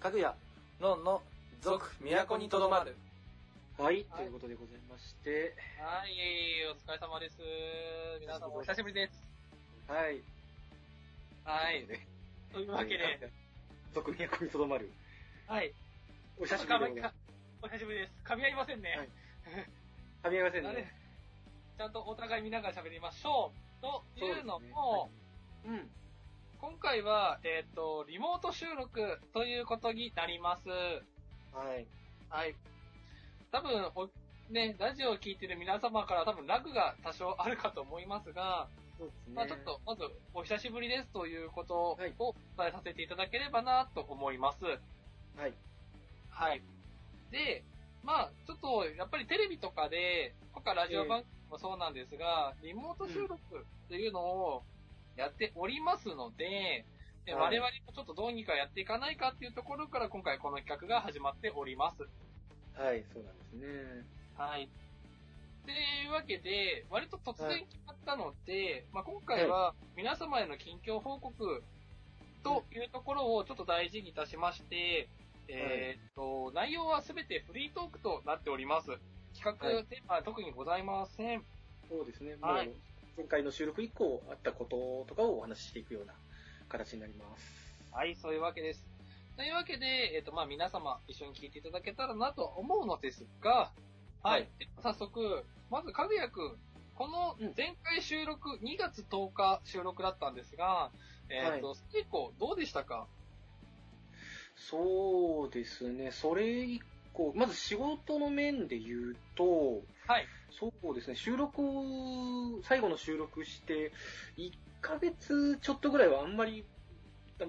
かぐや、のんの、続、都にとどまる。はい、ということでございまして、はい、お疲れ様です。皆さんお久しぶりです。はい。はい。ねというわけで、、続都にとどまる。はい。お久しぶりで。お久しぶりです。噛み合いませんね。はい噛み合いませんね。ちゃんとお互い見ながら喋りましょう。というのも、うん。今回は、えっ、と、リモート収録ということになります。はい。はい。多分、おね、ラジオを聞いてる皆様から多分ラグが多少あるかと思いますが、そうですね。まあちょっと、まず、お久しぶりですということをはいお伝えさせていただければなと思います。はい。はい。で、まあちょっと、やっぱりテレビとかで、とかラジオ番組もそうなんですが、リモート収録っていうのをやっておりますので、ではい我々もちょっとどうにかやっていかないかっていうところから今回この企画が始まっております。はい、そうなんですね。はい。というわけで、割と突然決まったので、まあ、今回は皆様への近況報告というところをちょっと大事にいたしまして、えーっと、内容はすべてフリートークとなっております。企画、はいテーマは特にございません。そうですね。はい、前回の収録以降あったこととかをお話ししていくような形になります。はい、そういうわけです。というわけで、えーっと、まあ、皆様一緒に聞いていただけたらなと思うのですが、ははいい。で早速、まず、かぐやくん、この前回収録、2月10日収録だったんですが、えっ、と、結構どうでしたか？そうですね。それ以降、まず仕事の面で言うと、はい。そうですね、収録を、最後の収録して、1ヶ月ちょっとぐらいはあんまり、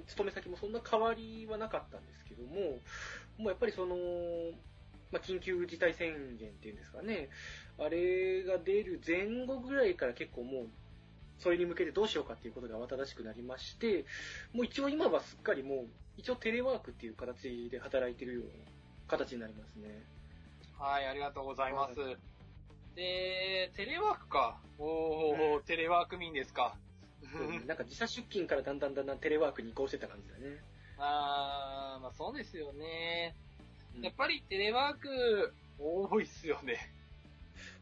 勤め先もそんな変わりはなかったんですけども、もうやっぱりその、まあ、緊急事態宣言っていうんですかね、あれが出る前後ぐらいから結構もう、それに向けてどうしようかっていうことが慌ただしくなりまして、もう一応今はすっかりもう、一応テレワークっていう形で働いてるような形になりますね。はい、ありがとうございます。で、テレワークか。おー、うんテレワーク民ですか。なんか時差出勤からだんだんだんだんテレワークに移行してた感じだね。あー、まあそうですよね。うんやっぱりテレワーク、多いっすよね。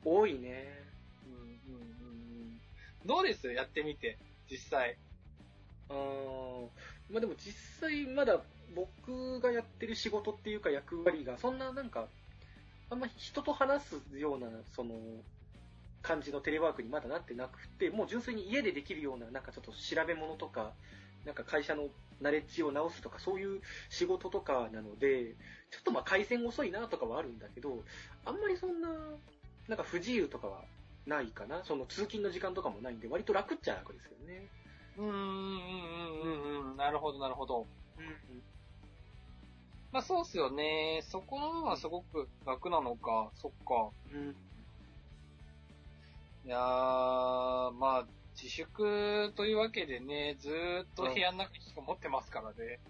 多いね。うんうんうんうんどうです？やってみて、実際。あーまあでも実際まだ僕がやってる仕事っていうか役割がそんななんか、あんま人と話すような、その、感じのテレワークにまだなってなくて、もう純粋に家でできるような、なんかちょっと調べ物とか、なんか会社のナレッジを直すとか、そういう仕事とかなので、ちょっとまあ回線遅いなとかはあるんだけど、あんまりそんな、なんか不自由とかはないかな。その通勤の時間とかもないんで、割と楽っちゃ楽ですよね。うーん、うん、うん、うん、うん。なるほど、なるほど。うん。まあそうっすよね。そこの部分はすごく楽なのか。そっか。うん。いやー、まあ、自粛というわけでね、ずーっと部屋の中に引きこもってますからね。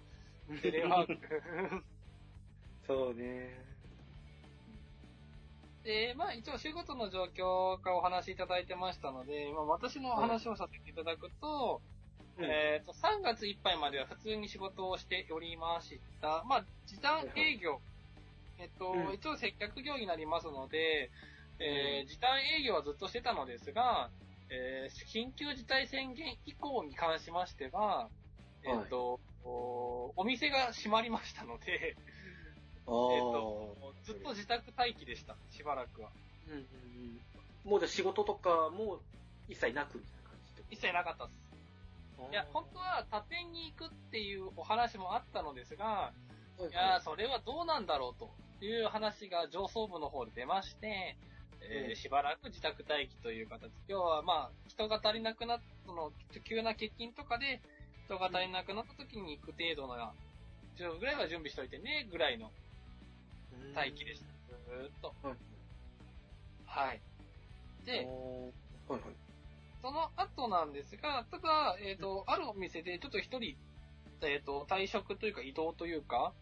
テレワーク。そうね。で、まあ一応仕事の状況からお話しいただいてましたので、まあ私の話をさせていただくと、えっ、と、3月いっぱいまでは普通に仕事をしておりました。まあ、時短営業。えっと、うん一応接客業になりますので、えー時短営業はずっとしてたのですが、えー緊急事態宣言以降に関しましては、えっ、と、おお店が閉まりましたので、あえっ、と、ずっと自宅待機でした、しばらくは。うんうんうん。もうじゃあ仕事とかも一切なくみたいな感じって一切なかったです。いや、本当は他店に行くっていうお話もあったのですが、当いやー、それはどうなんだろうという話が上層部の方で出まして、えーうんしばらく自宅待機という形。要はまあ、人が足りなくなっその、急な欠勤とかで、人が足りなくなった時に行く程度の、10分ぐらいは準備しといてね、ぐらいの待機でした。ずーっと。はい。はい。で、はいはい。その後なんですが、ただ、えっ、と、あるお店でちょっと一人、えっ、と、退職というか移動というか、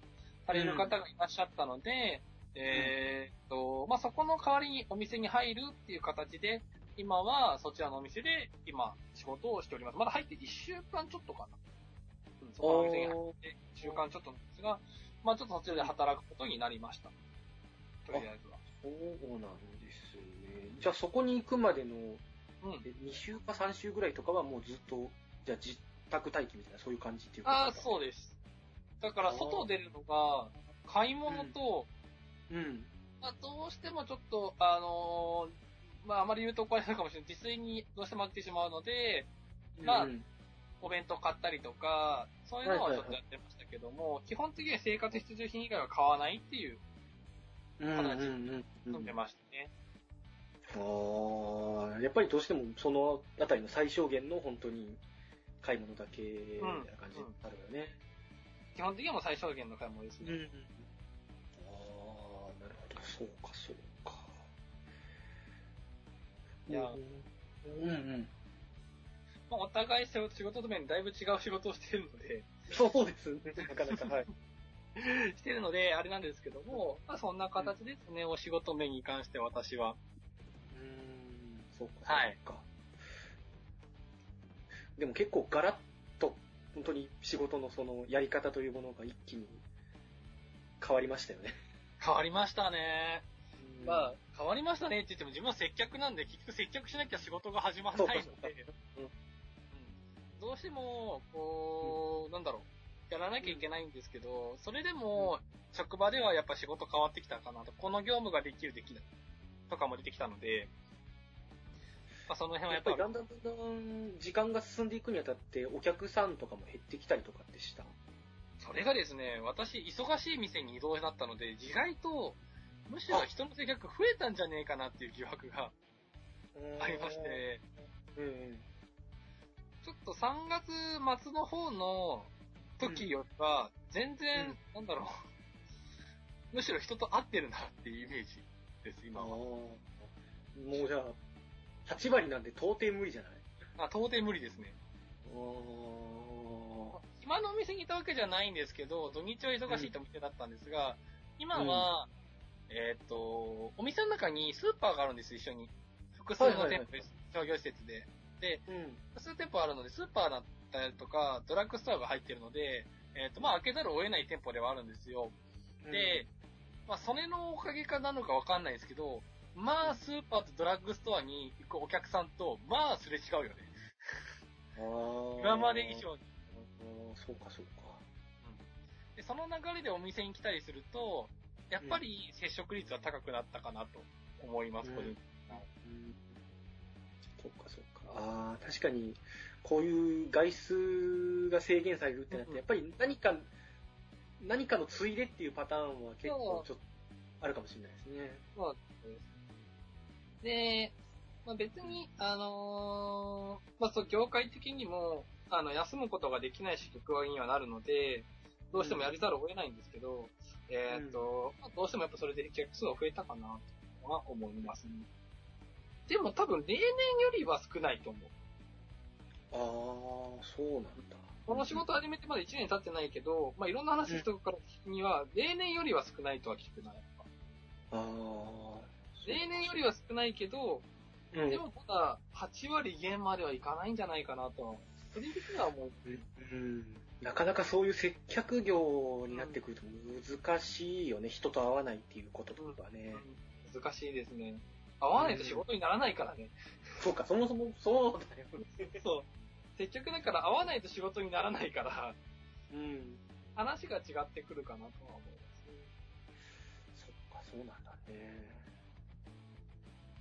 される方がいらっしゃったので、えっ、と、まあ、そこの代わりにお店に入るっていう形で、今はそちらのお店で今仕事をしております。まだ入って1週間ちょっとかな。そこのお店に入って、1週間ちょっとなんですが、まあちょっと途中で働くことになりました。とりあえずは。そうなんですね。じゃあそこに行くまでの、うん。え2週か3週ぐらいとかはもうずっと、じゃあ自宅待機みたいな、そういう感じっていうああ、う。そうです。だから外出るのが、買い物と、うん。まあどうしてもちょっと、あのーまああまり言うと怒られるかもしれない。自炊にどうしても飽きてしまうので、まあうんお弁当買ったりとか、そういうのはちょっとやってましたけども、基本的には生活必需品以外は買わないっていう、うんうんうんうん飲んでましたね。ああ、やっぱりどうしてもそのあたりの最小限の本当に買い物だけみたいな感じになるよね。基本的にはもう最小限の買い物ですね。ん。ああ、なるほど。そうか、そうか。いやうんうん。まあ、お互い仕事と面だいぶ違う仕事をしているので、そうですね。なかなか、はい。してるので、あれなんですけども、まあそんな形ですね、お仕事面に関して私は。そうか、はい。でも結構ガラッと、本当に仕事のそのやり方というものが一気に変わりましたよね。変わりましたね。まあ、あ、変わりましたねって言っても自分は接客なんで、結局接客しなきゃ仕事が始まらないので、うん。うん。どうしても、こう、なんだろう、やらなきゃいけないんですけど、それでも、職場ではやっぱ仕事変わってきたかなと、この業務ができる、できない、とかも出てきたので、まあ、その辺はやっぱりだんだんだんだん時間が進んでいくにあたって、お客さんとかも減ってきたりとかってした？それがですね、私、忙しい店に移動になったので、意外と、むしろ人の接客増えたんじゃねえかなっていう疑惑がありまして、うんうん。ちょっと3月末の方の時よりは、全然、うんなんだろう、むしろ人と会ってるなっていうイメージです、今。は。もうじゃあ、8割なんで到底無理じゃない？あ、到底無理ですね。あ今のお店にいたわけじゃないんですけど、土日は忙しいお店だったんですが、今は、えーっと、お店の中にスーパーがあるんです、一緒に。複数の店舗です、商業施設で。で、ーうん。複数店舗あるので、スーパーだったりとか、ドラッグストアが入ってるので、えーっと、まあ、開けざるを得ない店舗ではあるんですよ。で、まあ、それのおかげかなのかわかんないですけど、まあ、スーパーとドラッグストアに行くお客さんと、まあ、すれ違うよね。うん、今まで以上に。そうか、そうか。で、その流れでお店に来たりすると、やっぱり接触率は高くなったかなと思います、うん個人的にうんそうか、そうか。ああ、確かに、こういう外出が制限されるってなって、うんやっぱり何か、何かのついでっていうパターンは結構ちょっとあるかもしれないですね。そうでまあ、別に、あのーまあ、そう、業界的にも、あの、休むことができない職場にはなるので、どうしてもやりざるを得ないんですけど、えーっと、まあどうしてもやっぱそれで客数が増えたかな、とは思いますね。でも多分例年よりは少ないと思う。ああ、そうなんだ。この仕事始めてまだ1年経ってないけど、まあ、いろんな話人から聞くには、例年よりは少ないとは聞くな。やっぱああ。例年よりは少ないけど、うんでもまだ8割減まではいかないんじゃないかなと、個人的には思う。うんなかなかそういう接客業になってくると難しいよね、人と会わないっていうこととかね。難しいですね。合わないと仕事にならないからね。そうか、そもそもそうだよね。そう。接客だから合わないと仕事にならないから、うん。話が違ってくるかなとは思います。そっか、そうなんだね。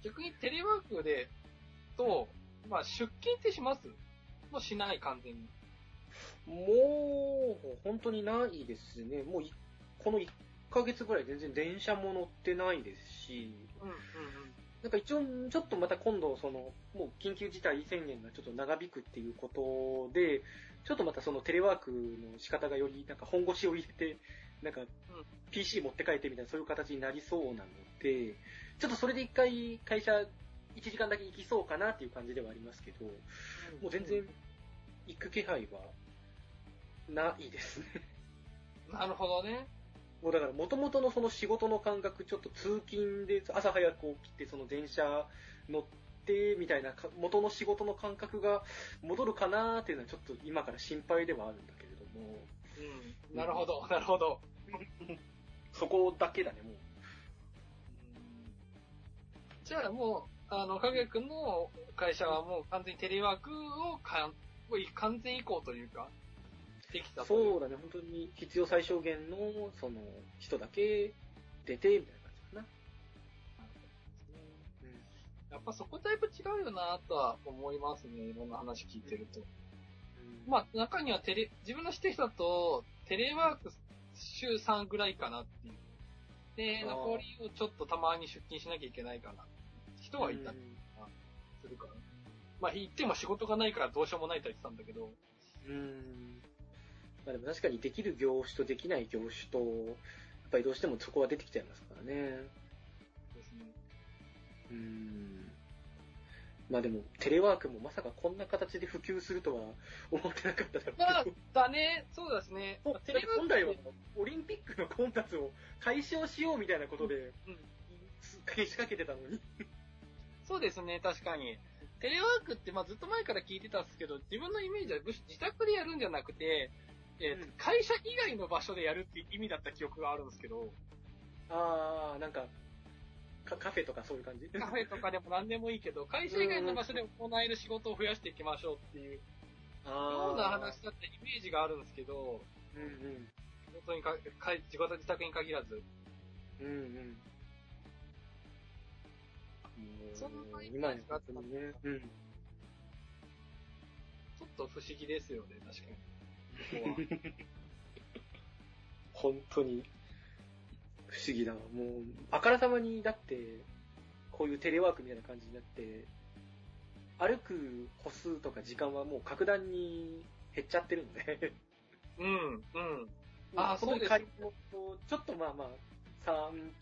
逆にテレワークで、と、まあ出勤ってします？もうしない、完全に。もう、本当にないですね。もうい、この1ヶ月ぐらい全然電車も乗ってないですし、うん、うん、なんか一応、ちょっとまた今度、その、もう緊急事態宣言がちょっと長引くっていうことで、ちょっとまたそのテレワークの仕方がより、なんか本腰を入れて、なんか PC 持って帰ってみたいな、そういう形になりそうなので、ちょっとそれで一回会社1時間だけ行きそうかなっていう感じではありますけど、うん。もう全然行く気配はないですね。なるほどね。もうだから元々のその仕事の感覚、ちょっと通勤で朝早く起きてその電車乗ってみたいなか元の仕事の感覚が戻るかなーっていうのはちょっと今から心配ではあるんだけれども。もうん。なるほど、なるほど。う、そこだけだね、もう。じゃあもう、あの、かぐやくんの会社はもう完全にテレワークをかん、もう完全移行というか、できた。そうだね、本当に必要最小限の、その、人だけ出て、みたいな感じかな。やっぱそこだいぶ違うよなとは思いますね。いろんな話聞いてると。うんまあ、中にはテレ、自分の知ってる人だと、テレワーク週3ぐらいかなっていう。で、残りをちょっとたまに出勤しなきゃいけないかな。人はいたりうんするから。まあ、言っても仕事がないからどうしようもないとは言ってたんだけど。うん。まあでも確かにできる業種とできない業種と、やっぱりどうしてもそこは出てきちゃいますからね。ですね。うん。まあでも、テレワークもまさかこんな形で普及するとは思ってなかっただろう。まあ、だね、そうですね。もうテレワーク本来はオリンピックの混雑を解消しようみたいなことで、うん仕掛けてたのに。そうですね、確かに。テレワークって、まあ、ずっと前から聞いてたんですけど、自分のイメージは自宅でやるんじゃなくて、えーとうん会社以外の場所でやるっていう意味だった記憶があるんですけど、あー、なんか、カカフェとかそういう感じ？カフェとかでも何でもいいけど、会社以外の場所で行える仕事を増やしていきましょうっていうような話だったイメージがあるんですけど、うんうん。仕事にかか自己自宅に限らず。うんうん。そんなイメ今ージがあったね。うん。ちょっと不思議ですよね、確かに。本当に、不思議だわ。もう、あからさまに、だって、こういうテレワークみたいな感じになって、歩く歩数とか時間はもう格段に減っちゃってるんで。うん、うん。あー本当にそうですちょっとまあまあ、散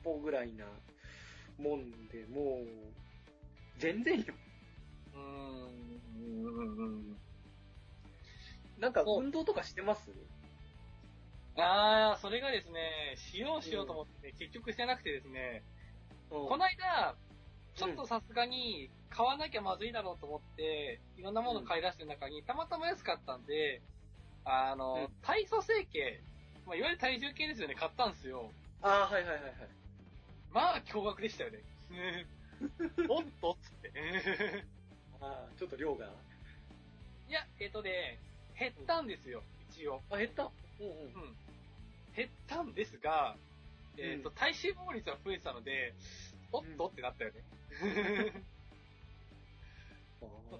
歩ぐらいなもんで、もう、全然よ。うーん、うん、うん。なんか運動とかしてます？ああ、それがですね、しようしようと思って、結局してなくてですね、この間、ちょっとさすがに買わなきゃまずいだろうと思って、いろんなもの買い出してる中に、たまたま安かったんで、あの、うん体組成計、まあ、いわゆる体重計ですよね、買ったんですよ。ああ、はいはいはいはい。まあ、驚愕でしたよね。おっとっつって。ああ、ちょっと量が。いや、えっとね、減ったんですよ、一応。あ、減った？うんうん。うん。減ったんですが、えっ、と、うん体脂肪率は増えてたので、おっとってなったよね。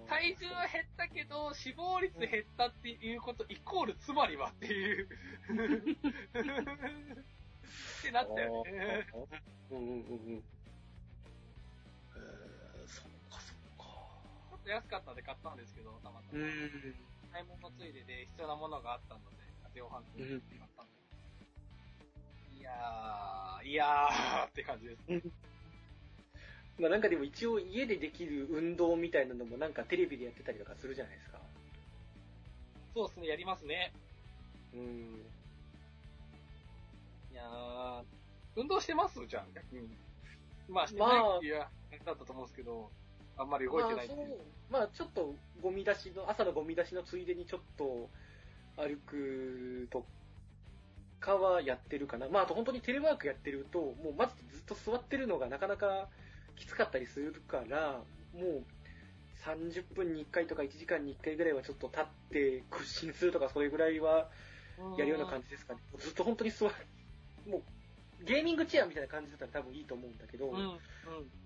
体重は減ったけど、死亡率減ったっていうこと、イコールつまりはっていう。ってなったよね。うんうんうんうん。えー、そっかそっか。ちょっと安かったんで買ったんですけど、たまたま。ん。買い物ついでで必要なものがあったので、量販店で買ったんで。いやー、いやーって感じです。まあなんかでも一応家でできる運動みたいなのもなんかテレビでやってたりとかするじゃないですか。そうですね、やりますね。うん。いやー、運動してます？じゃん、逆に。まあ、してまないあっていう話だったと思うんですけど、あんまり動いてないっていう。まあそう、まあちょっとゴミ出しの、朝のゴミ出しのついでにちょっと歩くとかはやってるかな。まああと本当にテレワークやってると、もうまずずっと座ってるのがなかなかきつかったりするから、もう30分に1回とか1時間に1回ぐらいはちょっと立って屈伸するとかそれぐらいはやるような感じですかね。ずっと本当に座る。もうゲーミングチェアみたいな感じだったら多分いいと思うんだけど、うん、うん。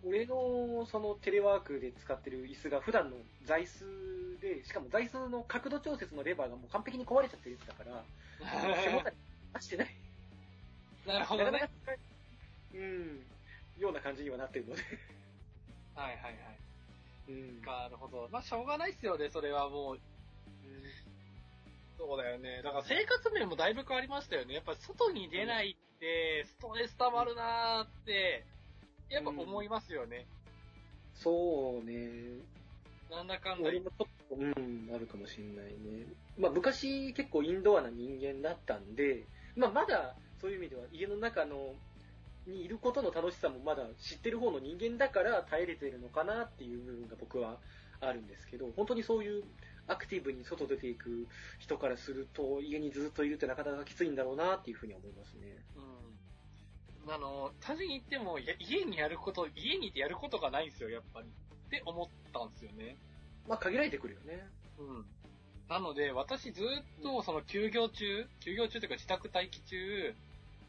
俺のそのテレワークで使ってる椅子が普段の座椅子で、しかも座椅子の角度調節のレバーがもう完璧に壊れちゃってるやつだから、背もたれ出してない。なるほどねなかなか。使えうん、ような感じにはなってるので。はいはいはい。うん。なるほど。まあ、しょうがないっすよね、それはもう。そうだよね。だから生活面もだいぶ変わりましたよね。やっぱ外に出ないって、ストレス溜まるなーって、やっぱ思いますよね。そうね。なんだかんだ。俺もちょっと、うん、あるかもしれないね。まあ昔結構インドアな人間だったんで、まあまだそういう意味では家の中の、にいることの楽しさもまだ知ってる方の人間だから耐えれてるのかなっていう部分が僕はあるんですけど、本当にそういうアクティブに外出ていく人からすると、家にずっといるってなかなかきついんだろうなっていうふうに思いますね。うん。あの、単純に言っても、家にやること、家にいてやることがないんですよ、やっぱり。って思ったんですよね。まあ、限られてくるよね。うん。なので、私ずっと、その休業中、休業中というか自宅待機中、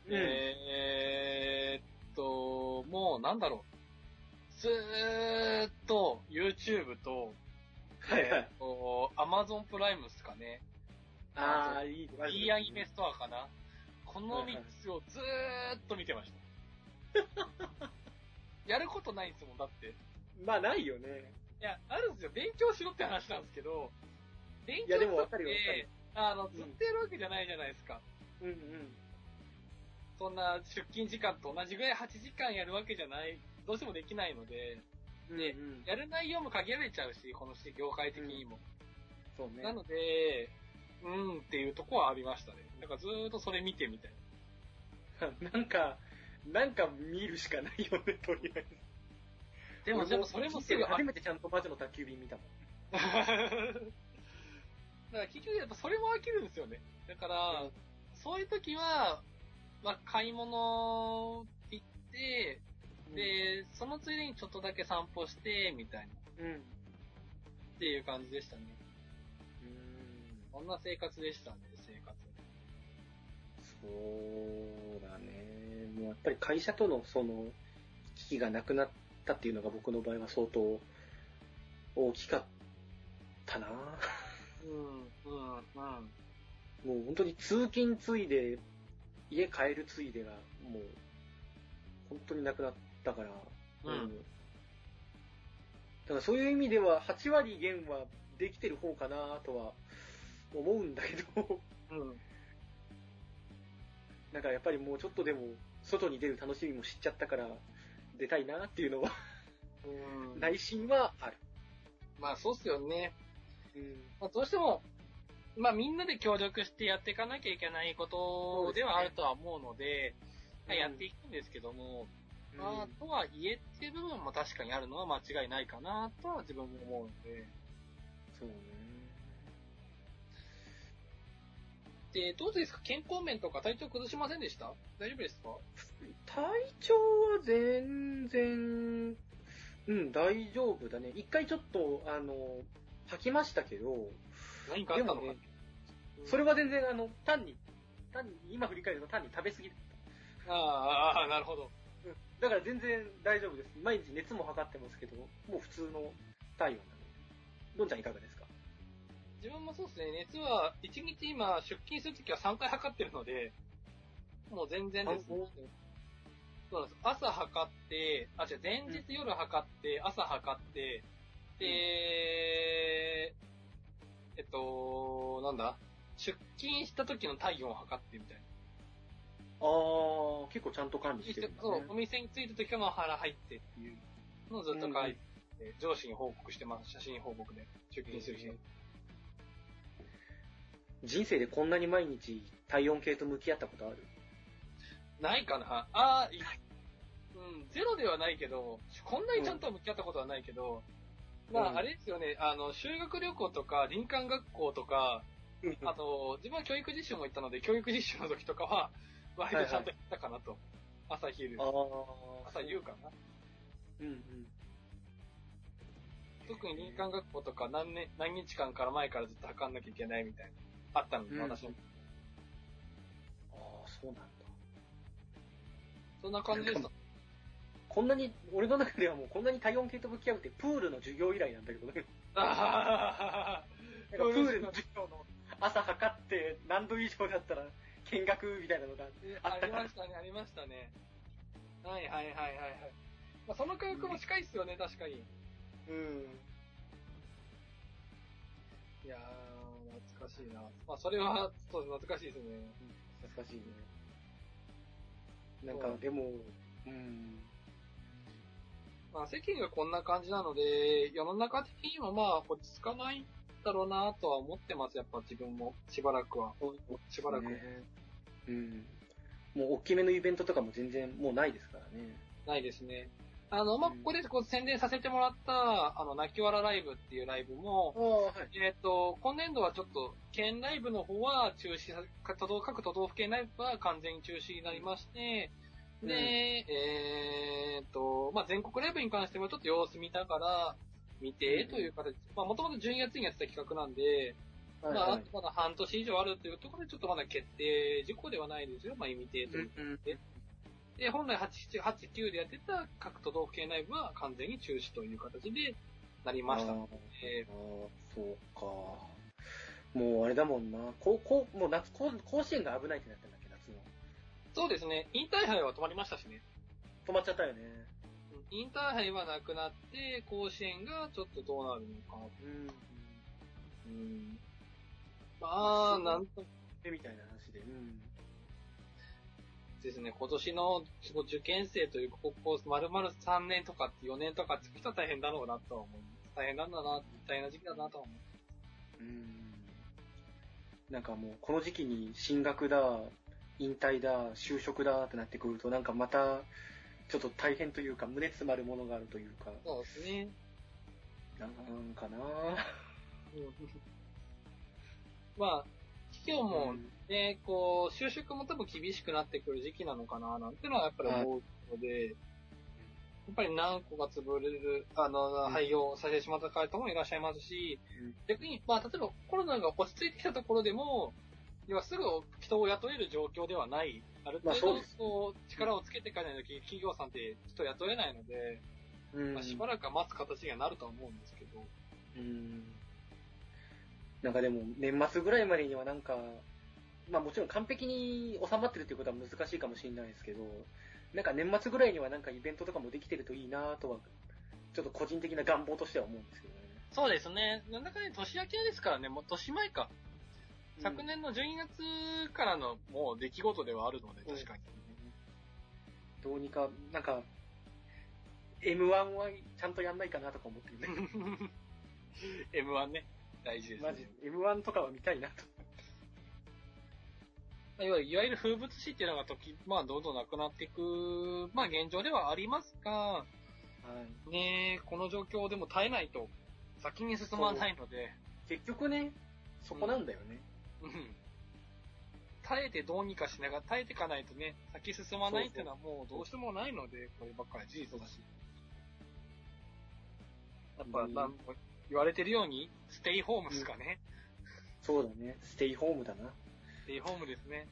えーっと、もうなんだろう。ずーっと YouTube と、はいはいえーっと、Amazon プライムっすかね。ああ、いい。いいアニメストアかな。この3つをずーっと見てました。やることないんですもん、だって。まあ、ないよね。いや、あるんですよ。勉強しろって話なんですけど、勉強っわかるよわかるて、あの、ずっとやるわけじゃないじゃないですか。うんうん。そんな出勤時間と同じぐらい8時間やるわけじゃない、どうしてもできないので、でうんうん、やる内容も限られちゃうし、この業界的にも。そうね。なので、うんっていうとこはありましたね。だからずーっとそれ見てみたい なんか、なんか見るしかないよね、とりあえず。でも、俺でもそれもすぐ、初めてちゃんと魔女の宅急便見たもん。だから結局やっぱそれも飽きるんですよね。だから、うんそういう時は、まあ、買い物行って、で、そのついでにちょっとだけ散歩して、みたいな、うん。うん。っていう感じでしたね。そんな生活でしたね、生活。そうだね。もうやっぱり会社とのその、危機がなくなったっていうのが僕の場合は相当大きかったな。うん、うん、うん。もう本当に通勤ついで、家帰るついでが、もう、本当になくなったから。うんだからそういう意味では、8割減はできてる方かなとは思うんだけど、うん。なんかやっぱりもうちょっとでも、外に出る楽しみも知っちゃったから、出たいなっていうのは、うん。内心はある。まあ、そうっすよね。うん。まあ、どうしても、まあ、みんなで協力してやっていかなきゃいけないことではあるとは思うので、まあやっていくんですけども、まあ、とはいえっていう部分も確かにあるのは間違いないかなとは自分も思うので。そうね。で、どうですか？健康面とか体調崩しませんでした？大丈夫ですか？体調は全然、うん、大丈夫だね。一回ちょっと、あの、吐きましたけど、何かあったのか、でもねそれは全然、あの、単に、単に、今振り返ると単に食べ過ぎだっああ、ああ、なるほど。だから全然大丈夫です。毎日熱も測ってますけど、もう普通の体温なので。どんちゃんいかがですか？自分もそうですね、熱は、1日今、出勤するときは3回測ってるので、もう全然です、ねあ。そうなんです。朝測って、あ、違う、前日夜測って、朝測って、で、えっと、なんだ？出勤した時の体温を測ってみたいな。あー、結構ちゃんと管理してるんだ、ね。そう、お店に着いた時は腹入ってっていうのをずっと書いて、上司に報告してます。写真報告で。出勤する日。人生でこんなに毎日体温計と向き合ったことある？ないかな？あーいうん、ゼロではないけど、こんなにちゃんと向き合ったことはないけど、まうんあ、あれですよね、あの、修学旅行とか、林間学校とか、あと、自分は教育実習も行ったので、教育実習の時とかは、割とちゃんと行ったかなと。朝昼。朝夕かな。うんうん。特に林間学校とか何年、何日間から前からずっと測んなきゃいけないみたいな。あったので、うん私も。あー、そうなんだ。そんな感じでした。こんなに、俺の中ではもうこんなに体温計と向き合うってプールの授業以来なんだけどね。プールの授業の朝測って何度以上だったら見学みたいなのがあったりましたね、ありましたね。はいはいはいはい。まあ、その科学も近いっすよね、確かに。うん。いやー、懐かしいな。まあ、それは、そうです、懐かしいですね。懐かしいね。なんかでも、うん。まあ、世間がこんな感じなので、世の中的にもまあ、落ち着かないだろうなとは思ってます、やっぱ自分も。しばらくは。しばらく。ねうん。もう大きめのイベントとかも全然もうないですからね。ないですね。あの、まあ、うんここでこう宣伝させてもらった、あの、泣き笑ライブっていうライブも、はい。えっ、と、今年度はちょっと、県ライブの方は中止さ、か都道各都道府県ライブは完全に中止になりまして、うんで、えっ、と、まあ、全国ライブに関してもちょっと様子見ながら、見てという形、まあ、もともと12月にやってた企画なんで、はいまあ、はいあとまだ半年以上あるというところで、ちょっとまだ決定事項ではないですよ。まあ、未定という。うんで、本来8、8、9でやってた各都道府県ライブは完全に中止という形でなりましたので、ああ、そうか。もうあれだもんな。こう、こう、もう夏、甲子園が危ないってなったんだっけ、夏の。そうですね、インターハイは止まりましたしね。止まっちゃったよね。インターハイはなくなって、甲子園がちょっとどうなるのか。うん。うん。まあ、なんとえみたいな話で。うん。ですね、今年の受験生という高校、丸々3年とか4年とかつく人は大変だろうなとは思います。大変なんだな、大変な時期だなとは思う。うん。なんかもう、この時期に進学だ、引退だ、就職だってなってくると、なんかまた、ちょっと大変というか、胸詰まるものがあるというか、そうですね。なんかな。まあ、企業もうん。ね、こう、就職も多分厳しくなってくる時期なのかな、なんていうのはやっぱり思うので、やっぱり何個か潰れる、あの、ん。廃業させてしまった方もいらっしゃいますし、うん。逆に、まあ、例えばコロナが落ち着いてきたところでも、要はすぐ人を雇える状況ではない。ある程度まあそう力をつけていかないとき企業さんって人雇えないので、うんまあ、しばらくは待つ形にはなるとは思うんですけど、うんなんかでも、年末ぐらいまでにはなんか、まあもちろん完璧に収まってるっていうことは難しいかもしれないですけど、なんか年末ぐらいにはなんかイベントとかもできてるといいなとは、ちょっと個人的な願望としては思うんですけどね。そうですね。なんだかね、年明けですからね、もう年前か。昨年の12月からのもう出来事ではあるので、確かに。どうにか、なんか、M1 はちゃんとやんないかなとか思ってるね。M1 ね、大事です、ね。マジ、M1 とかは見たいなと。まあいわゆるいわゆる風物詩っていうのが時、まあ、どんどんなくなっていく、まあ、現状ではありますが、はい。ねこの状況でも耐えないと、先に進まないので、結局ね、そこなんだよね。うん。耐えてどうにかしながら、耐えていかないとね、先進まないっていうのはもうどうしようもないので、こればっかり事実だし。やっぱ、うんなん言われてるように、ステイホームですかね。そうだね。ステイホームだな。ステイホームですね。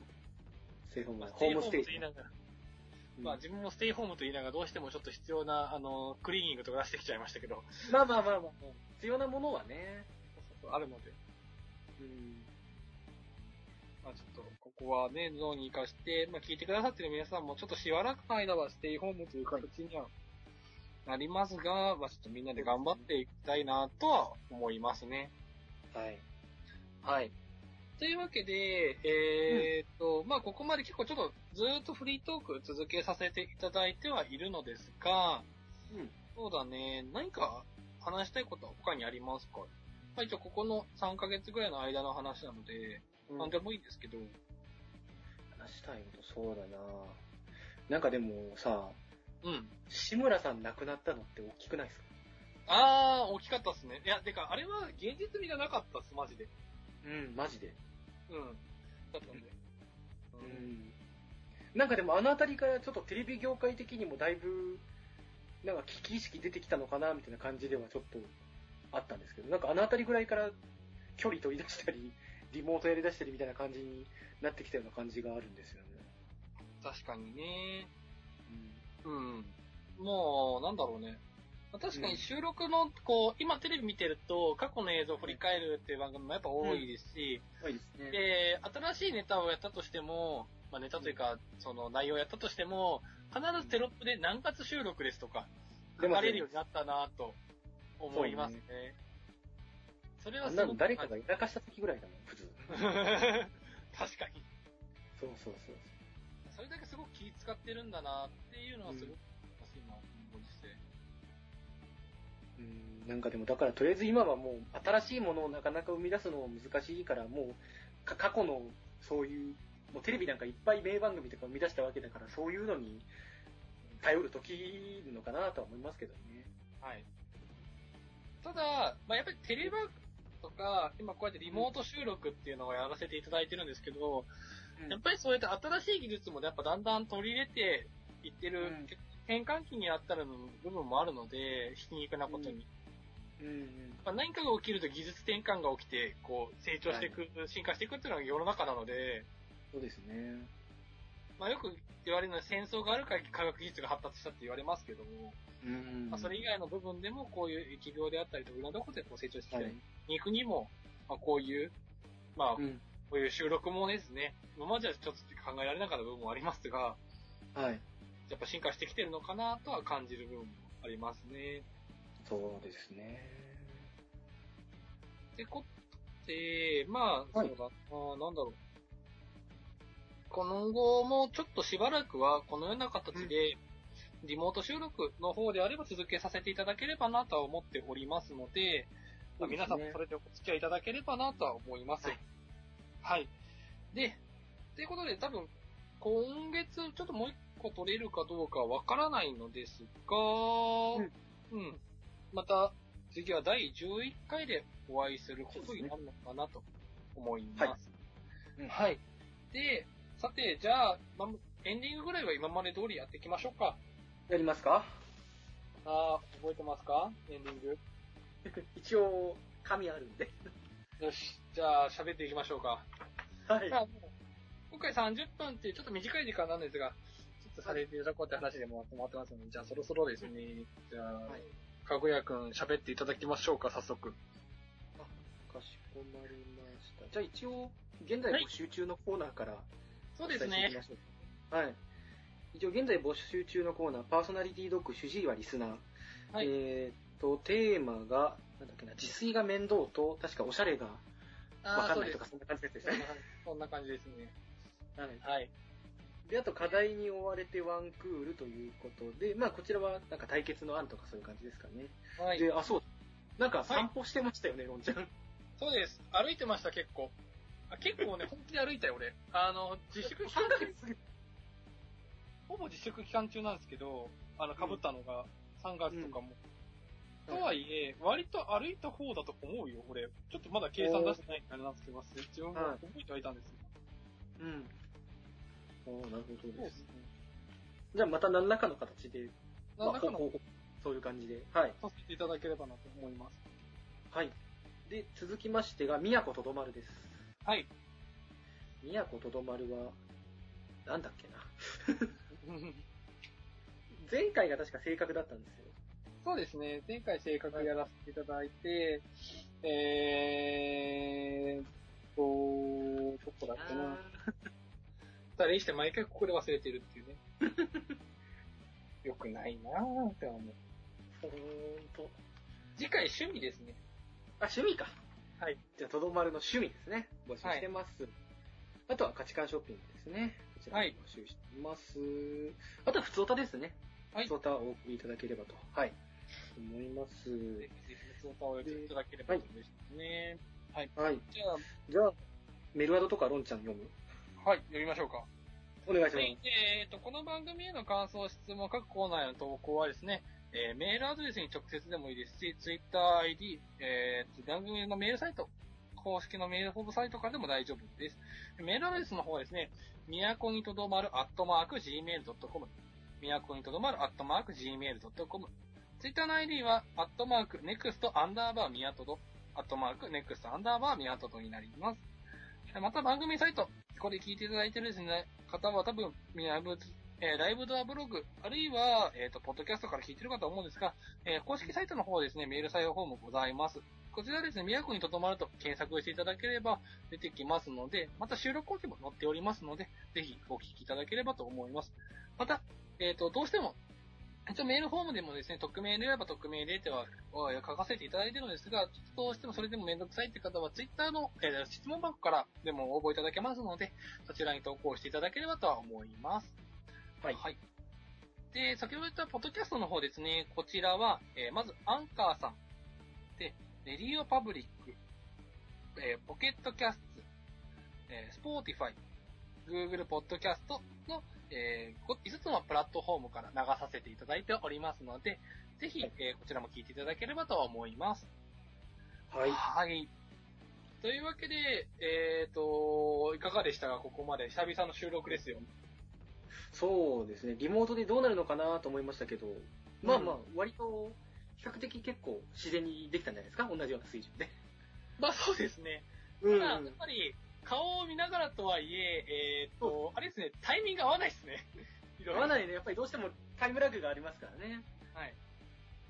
ステイホームまあ、だ。ステイホームステイ。言いながら、うんまあ自分もステイホームと言いながらどうしてもちょっと必要な、あの、クリーニングとか出してきちゃいましたけど、まあまあまあまあ、必要なものはね。あるので、うん。まあちょっと、ここはね、ゾーンに活かして、まあ聞いてくださってる皆さんもちょっとしばらくの間はステイホームという形にはなりますが、まあちょっとみんなで頑張っていきたいなとは思いますね。はい。はい。というわけで、えーっと、まあここまで結構ちょっとずーっとフリートーク続けさせていただいてはいるのですが、うん。そうだね。何か話したいことは他にありますか？まあ一応ここの3ヶ月ぐらいの間の話なので、なんでもいいんですけど。話したいことそうだななんかでもさ、うん。志村さん亡くなったのって大きくないですか？あー、大きかったっすね。いや、てか、あれは現実味がなかったっす、マジで。うん、マジで。うん。だったんで。うん。なんかでもあのあたりからちょっとテレビ業界的にもだいぶ、なんか危機意識出てきたのかなみたいな感じではちょっとあったんですけど、なんかあのあたりぐらいから距離取り出したり、リモートやり出したりみたいな感じになってきたような感じがあるんですよね。確かにね。うん。もう、なんだろうね。まあ確かに収録の、こう、今テレビ見てると、過去の映像を振り返るっていう番組もやっぱ多いですし、はいですね。で、新しいネタをやったとしても、まあネタというか、その内容をやったとしても、必ずテロップで何月収録ですとか、書かれるようになったなと思いますね。それは誰かがやらかした時ぐらいだもん、普通。確かに。そうそうそう。それだけすごく気使ってるんだなっていうのはすごく欲しいな、ご時世。うん、なんかでもだからとりあえず今はもう新しいものをなかなか生み出すのも難しいから、もうか過去のそういう、もうテレビなんかいっぱい名番組とか生み出したわけだから、そういうのに頼る時のかなとは思いますけどね。はい。ただ、まあ、やっぱりテレワークとか、今こうやってリモート収録っていうのをやらせていただいてるんですけど、やっぱりそうやって新しい技術もやっぱだんだん取り入れていってる、うん転換期にあったらの部分もあるので、ひき肉なことに。うんうん。まあ、何かが起きると技術転換が起きて、こう、成長していく、進化していくっていうのが世の中なので、そうですね。まあ、よく言われるのは戦争があるから科学技術が発達したって言われますけども、うんまあ、それ以外の部分でもこういう疫病であったりとか、いろんなところでこう成長してきたり、はい肉にも、まあ、こういう、まあ、うん。こういう収録もですね、今まではちょっと考えられなかった部分もありますが、はい。やっぱ進化してきてるのかなとは感じる部分もありますね。そうですね。ってことで、まあ、はいそうだな、なんだろう。この後もちょっとしばらくはこのような形で、リモート収録の方であれば続けさせていただければなとは思っておりますので、まあ、皆さんもそれでお付き合いいただければなとは思います。はいはい。で、ということで多分、今月ちょっともう一個取れるかどうかわからないのですが、うん。また、次は第11回でお会いすることになるのかなと思います。うんはい。で、さて、じゃあ、まエンディングぐらいは今まで通りやっていきましょうか。やりますか？あー、覚えてますか？エンディング。一応、紙あるんで。よし。じゃあ、喋っていきましょうか。はいじゃあもう今回30分っていうちょっと短い時間なんですが、ちょっとされていただこうって話でも回ってますので、じゃあそろそろですね、じゃあ、はいかぐやくん喋っていただきましょうか、早速。かしこまりました。じゃあ一応、現在募集中のコーナーから、そうですねはい。一応現在募集中のコーナー、パーソナリティドッグ主治医はリスナー。はい。えーっと、テーマが、なんだっけな、自炊が面倒と、確かおしゃれがわかんないとか、そんな感じですね。そんな感じですね。はい。はい。で、あと課題に追われてワンクールということで、まあこちらはなんか対決の案とかそういう感じですかね。はい。で、あ、そう。なんか散歩してましたよね、ロンちゃん。そうです。歩いてました、結構。あ結構ね、本気で歩いたよ、俺。あの、自粛期間3ヶ中、月ほぼ自粛期間中なんですけど、あの、被ったのが3月とかも。とはいえ、割と歩いた方だと思うよ、俺。ちょっとまだ計算出してないからなんですけど、一応はい覚えてはいたんですよ。うん。おーなるほどそうで。ですすね。じゃあまた何らかの形で、何らかのまあそういう感じで。はい。させていただければなと思います。はい。で、続きましてが、宮古とどまるです。はい。宮古とどまるは、なんだっけな。前回が確か正確だったんですよ。そうですね。前回正確やらせていただいて、えーっと、どこだっけな。それにして毎回ここで忘れてるっていうね。よくないなぁって思う。ほーんと。次回趣味ですね。あ、趣味か。はい。じゃあ、とどまるの趣味ですね。募集してます。あとは価値観ショッピングですね。こちらもはい募集してます。あとは普通歌ですね。はい普通歌をお送りいただければと。はい。思います。ぜひぜひ、おを寄せていただければと嬉しいですね。はい。じゃあ、じゃあ、メルアドとかロンちゃん読む？はい、読みましょうか。お願いします。はい、えーと、この番組への感想、質問、各コーナーへの投稿はですね、えーメールアドレスに直接でもいいですし、ツイッター ID、えーと、番組のメールサイト、公式のメールフォームサイトからでも大丈夫です。メールアドレスの方はですね、みやこにとどまる、アットマーク、gmail.com、みやこにとどまる、アットマーク、gmail.com、ツイッターの ID は、アットマーク、ネクストアンダーバーみやとど、アットマーク、ネクストアンダーバーみやとどになります。また番組サイト、これ聞いていただいてるですね、方は多分、みやぶえーライブドアブログ、あるいは、えっ、と、ポッドキャストから聞いてるかと思うんですが、えー公式サイトの方ですね、メール採用フォームございます。こちらですね、宮古にとどまると検索していただければ出てきますので、また収録後期も載っておりますので、ぜひお聞きいただければと思います。また、えっ、と、どうしても、一応メールフォームでもですね、匿名であれば匿名でとはお書かせていただいてるのですが、ちょっとどうしてもそれでもめんどくさいって方は、ツイッターの、えー質問箱からでも応募いただけますので、そちらに投稿していただければとは思います。はいはい。で、先ほど言ったポッドキャストの方ですね、こちらは、えーまず、アンカーさん。で、レディオパブリック。えーポケットキャスト。えー、 Spotify。Google ポッドキャストの、えー、5つのプラットフォームから流させていただいておりますので、ぜひ、えーこちらも聞いていただければと思います。はい。はい。というわけで、えっ、と、いかがでしたか？ここまで。久々の収録ですよ。そうですね。リモートでどうなるのかなと思いましたけど、まあまあ、割と、比較的結構自然にできたんじゃないですか？同じような水準で。まあそうですね。うただ、やっぱり、顔を見ながらとはいえ、えっ、と、あれですね、タイミング合わないですね。合わないね。やっぱりどうしてもタイムラグがありますからね。はい。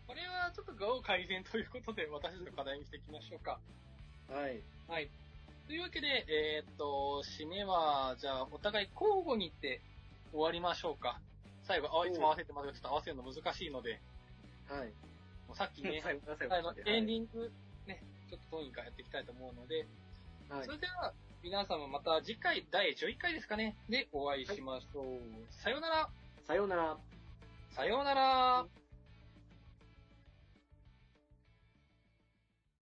これはちょっと顔改善ということで、私たちの課題にしていきましょうか。はい。はい。というわけで、えーっと、締めは、じゃあ、お互い交互にって終わりましょうか。最後、あいつも合わせてますが、ちょっと合わせるの難しいので、はい。もうさっきね、最後。エンディング、ね、ちょっとどうにかやっていきたいと思うので、はいそ。れでは、皆様また次回第11回ですかね、でお会いしましょう。さようなら。さようなら。さようなら。